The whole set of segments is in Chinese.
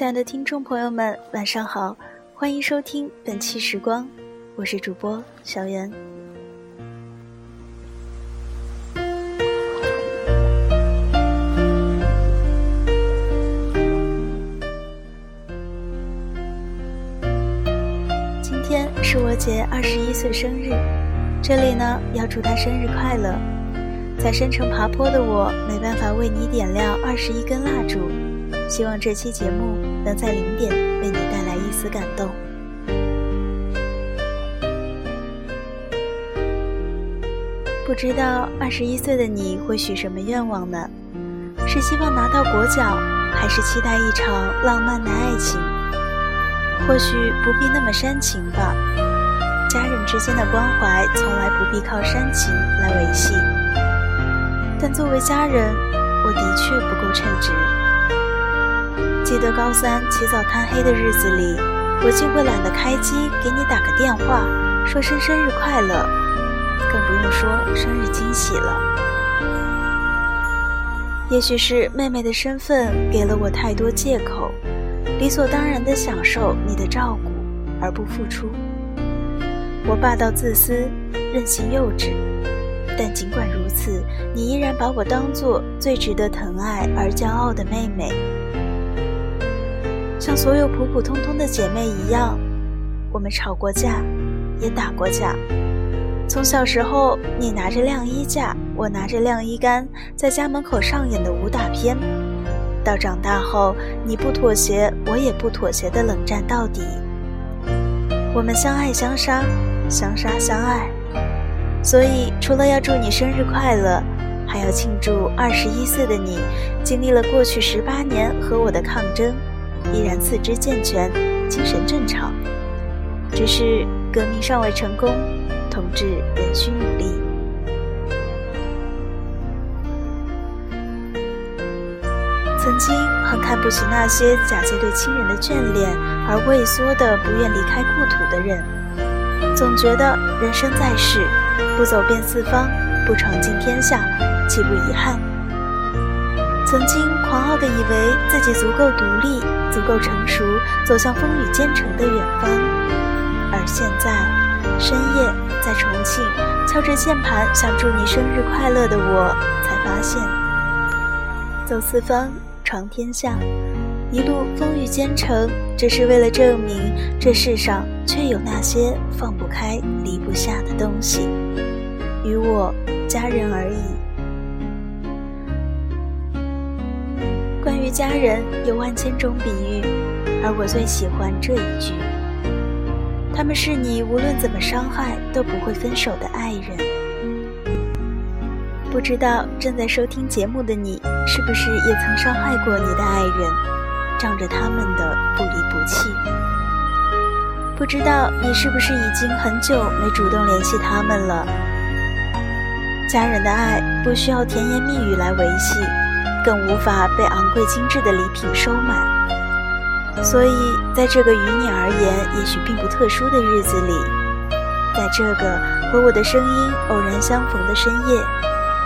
亲爱的听众朋友们，晚上好，欢迎收听本期时光，我是主播小袁。今天是我姐二十一岁生日，这里呢要祝她生日快乐。在山城爬坡的我，没办法为你点亮二十一根蜡烛。希望这期节目能在零点为你带来一丝感动。不知道二十一岁的你会许什么愿望呢？是希望拿到国奖，还是期待一场浪漫的爱情？或许不必那么煽情吧。家人之间的关怀从来不必靠煽情来维系。但作为家人，我的确不够称职。记得高三起早贪黑的日子里，我竟会懒得开机给你打个电话，说声生日快乐，更不用说生日惊喜了。也许是妹妹的身份给了我太多借口，理所当然的享受你的照顾而不付出。我霸道自私，任性幼稚，但尽管如此，你依然把我当做最值得疼爱而骄傲的妹妹。像所有普普通通的姐妹一样，我们吵过架，也打过架。从小时候，你拿着晾衣架，我拿着晾衣杆，在家门口上演的武打片，到长大后，你不妥协，我也不妥协的冷战到底。我们相爱相杀，相杀相爱。所以，除了要祝你生日快乐，还要庆祝二十一岁的你，经历了过去十八年和我的抗争。依然四肢健全，精神正常，只是革命尚未成功，同志仍需努力。曾经很看不起那些假借对亲人的眷恋而畏缩的不愿离开故土的人，总觉得人生在世，不走遍四方，不闯尽天下，岂不遗憾？曾经狂傲的以为自己足够独立。足够成熟，走向风雨兼程的远方。而现在，深夜在重庆敲着键盘想祝你生日快乐的我，才发现，走四方闯天下，一路风雨兼程，只是为了证明这世上确有那些放不开、离不下的东西，与我家人而已。家人有万千种比喻，而我最喜欢这一句：他们是你无论怎么伤害都不会分手的爱人。不知道正在收听节目的你，是不是也曾伤害过你的爱人，仗着他们的不离不弃？不知道你是不是已经很久没主动联系他们了？家人的爱不需要甜言蜜语来维系。更无法被昂贵精致的礼品收买，所以在这个于你而言也许并不特殊的日子里，在这个和我的声音偶然相逢的深夜，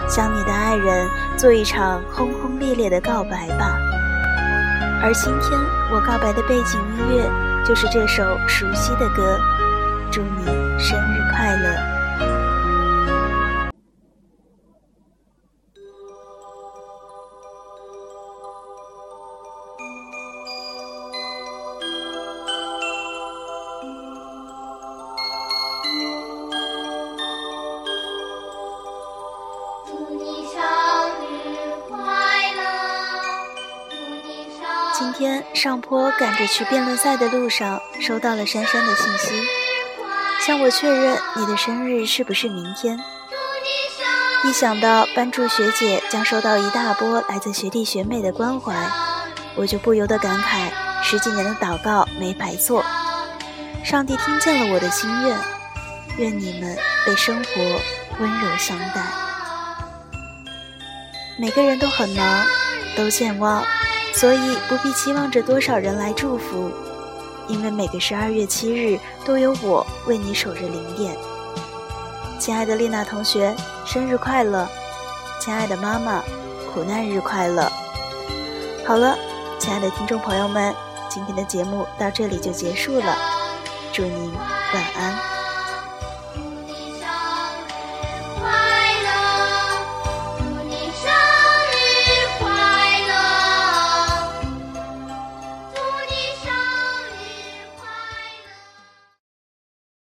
向你的爱人做一场轰轰烈烈的告白吧。而今天我告白的背景音乐就是这首熟悉的歌，祝你生日快乐。天上坡赶着去辩论赛的路上，收到了珊珊的信息，向我确认你的生日是不是明天。一想到班助学姐将收到一大波来自学弟学妹的关怀，我就不由得感慨：十几年的祷告没白做，上帝听见了我的心愿，愿你们被生活温柔相待。每个人都很忙，都健忘。所以不必期望着多少人来祝福，因为每个十二月七日都有我为你守着零点。亲爱的丽娜同学，生日快乐！亲爱的妈妈，苦难日快乐！好了，亲爱的听众朋友们。今天的节目到这里就结束了，祝您晚安。